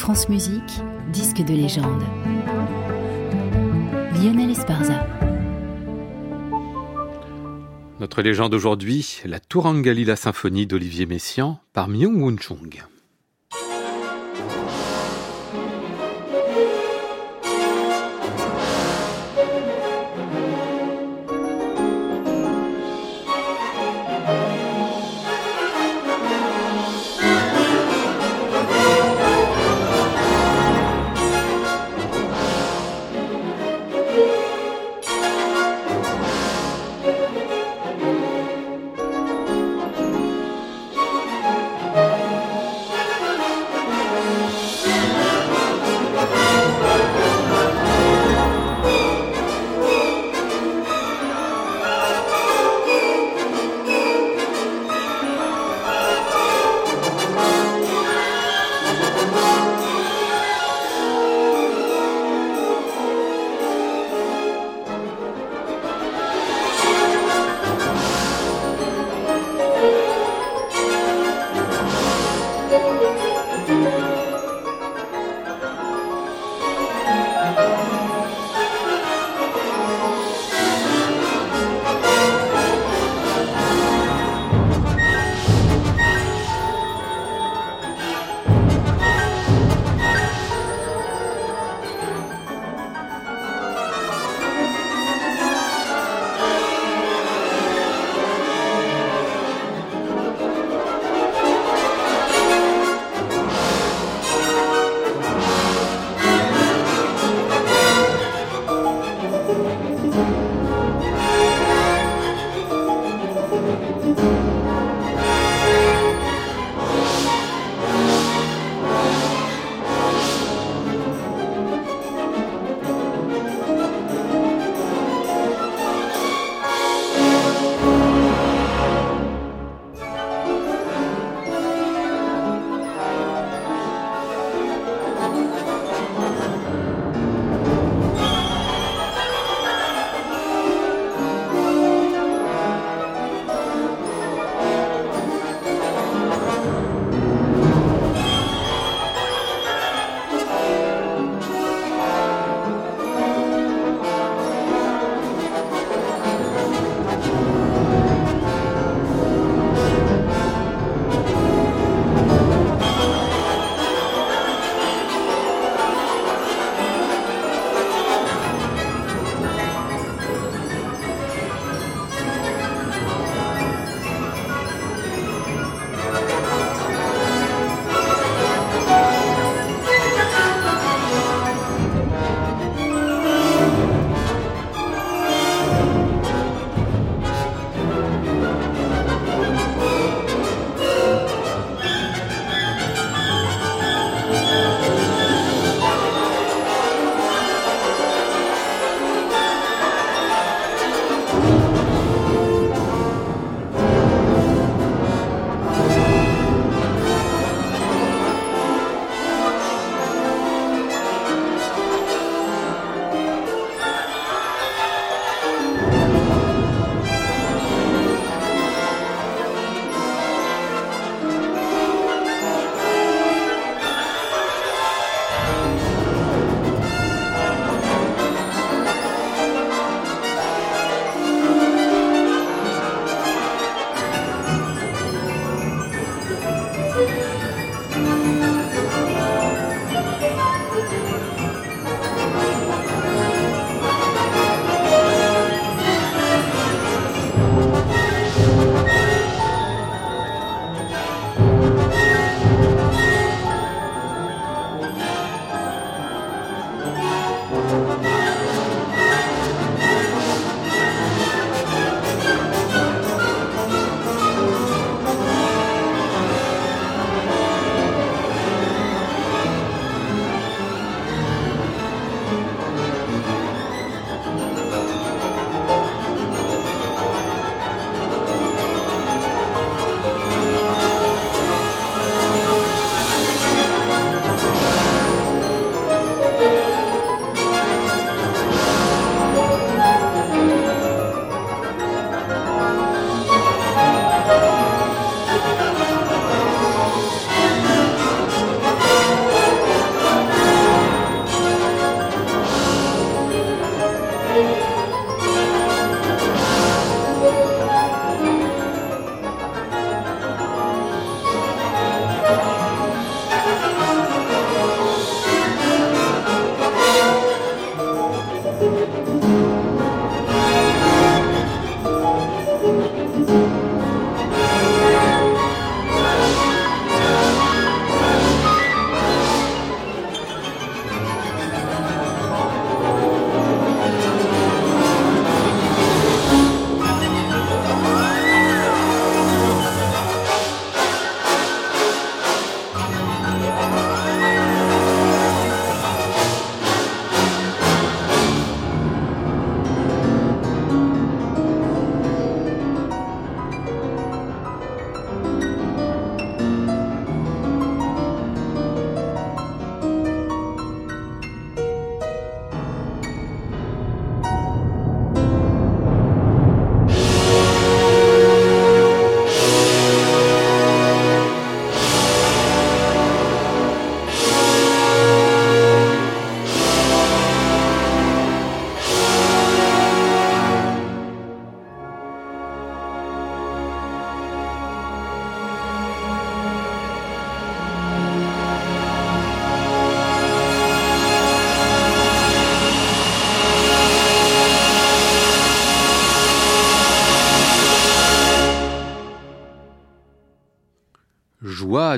France Musique, disque de légende. Lionel Esparza. Notre légende aujourd'hui, la Tourangalila symphonie d'Olivier Messiaen par Myung Woon Chung.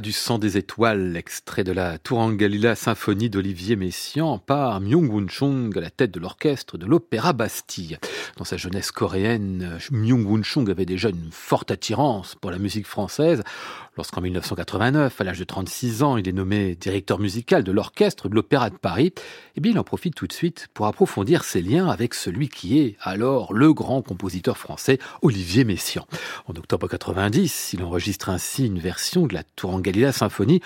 Du sang des étoiles, extrait de la Tourangalila symphonie d'Olivier Messiaen par Myung-Whun Chung à la tête de l'orchestre de l'Opéra Bastille. Dans sa jeunesse coréenne, Myung-Whun Chung avait déjà une forte attirance pour la musique française. Lorsqu'en 1989, à l'âge de 36 ans, il est nommé directeur musical de l'orchestre de l'Opéra de Paris, eh bien il en profite tout de suite pour approfondir ses liens avec celui qui est alors le grand compositeur français Olivier Messiaen. En octobre 90, il enregistre ainsi une version de la Tourangalila symphonie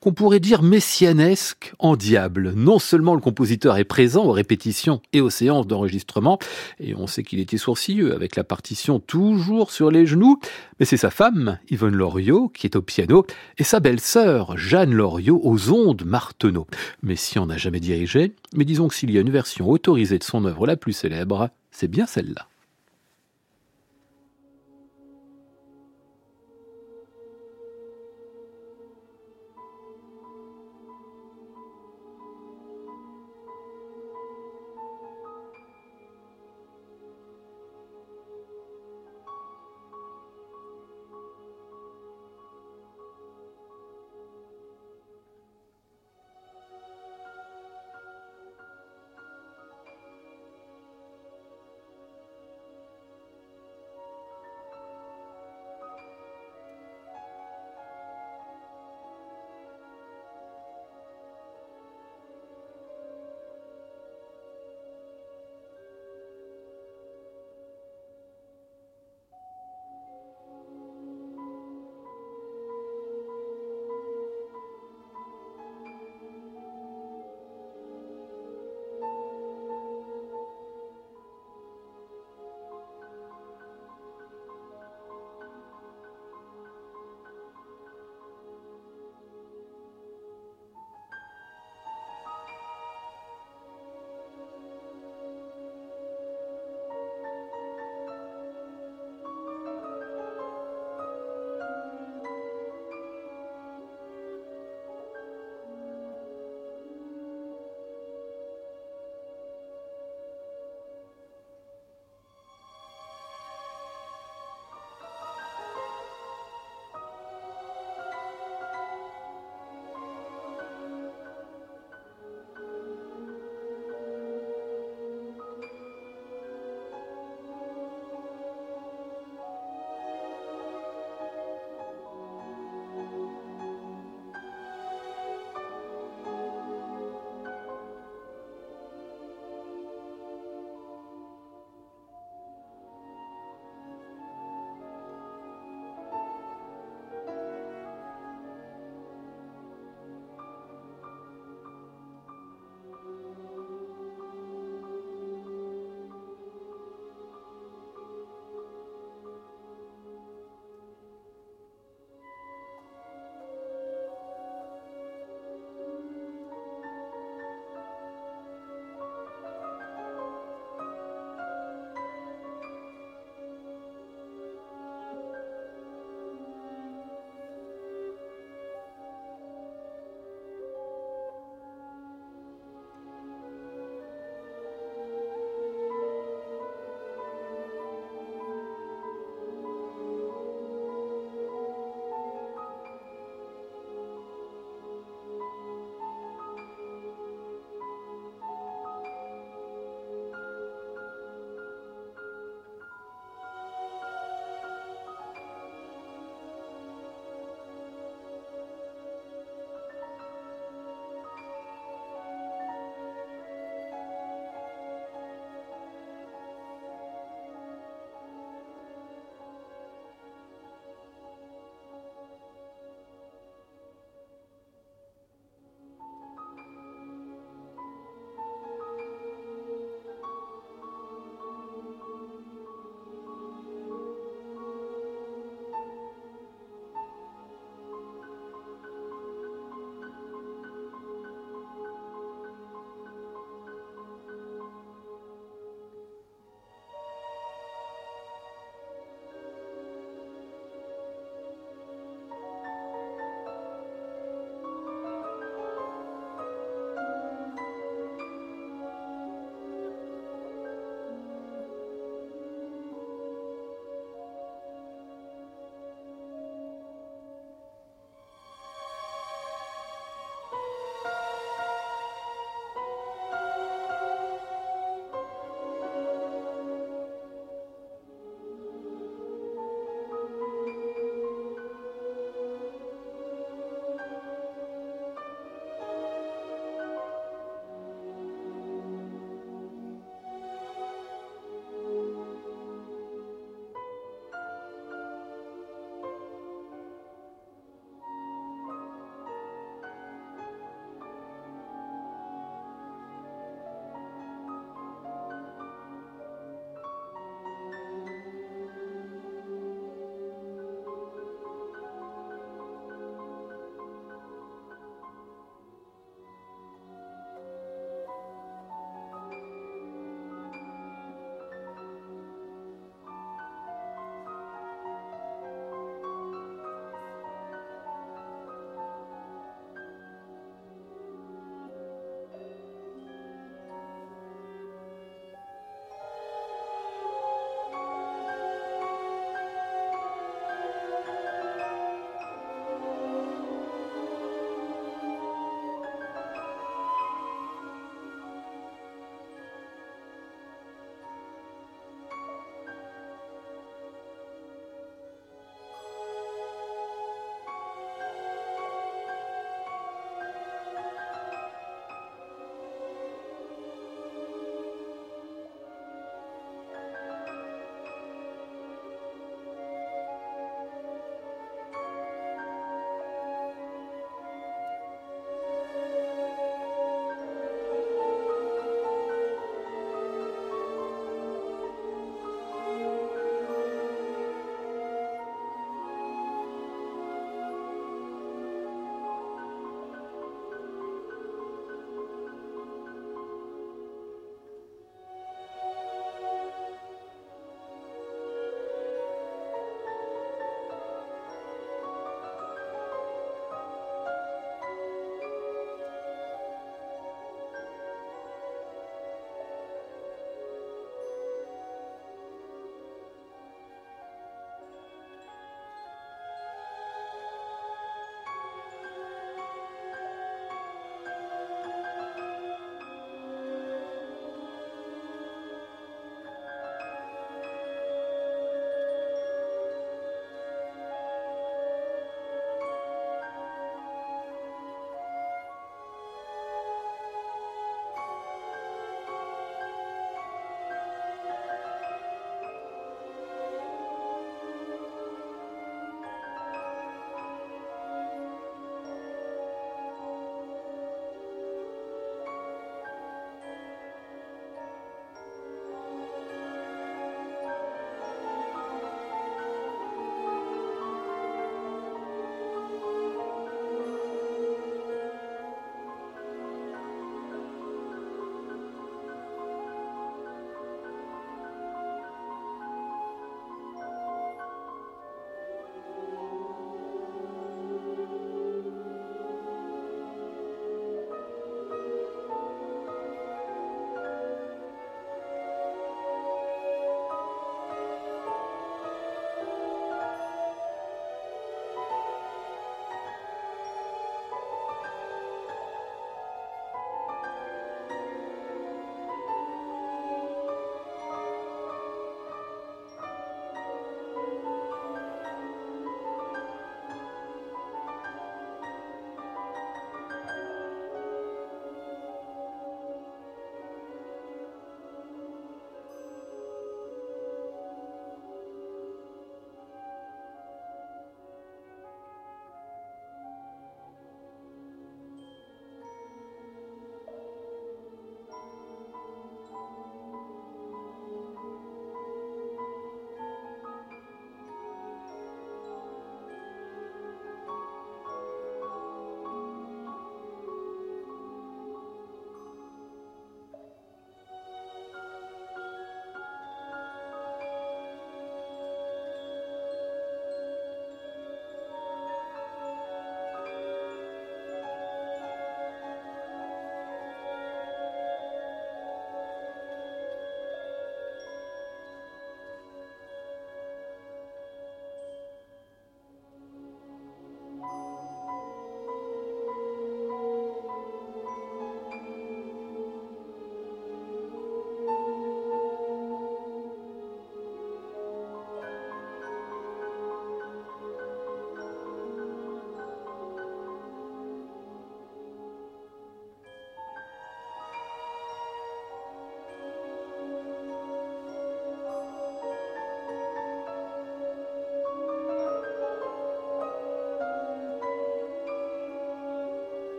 qu'on pourrait dire messianesque en diable. Non seulement le compositeur est présent aux répétitions et aux séances d'enregistrement, et on sait qu'il était sourcilleux avec la partition toujours sur les genoux, mais c'est sa femme, Yvonne Loriot, qui est au piano, et sa belle-sœur, Jeanne Loriot, aux ondes Marteneau. Messiaen n'a jamais dirigé, mais disons que s'il y a une version autorisée de son œuvre la plus célèbre, c'est bien celle-là.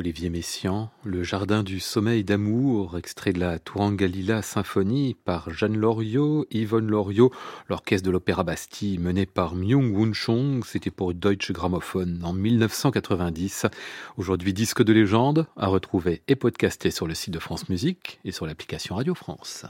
Olivier Messiaen, Le Jardin du Sommeil d'amour, extrait de la Tourangalila Symphonie par Jeanne Loriot, Yvonne Loriot, l'orchestre de l'Opéra Bastille mené par Myung Woon Chong, c'était pour Deutsche Grammophon en 1990. Aujourd'hui disque de légende, à retrouver et podcasté sur le site de France Musique et sur l'application Radio France.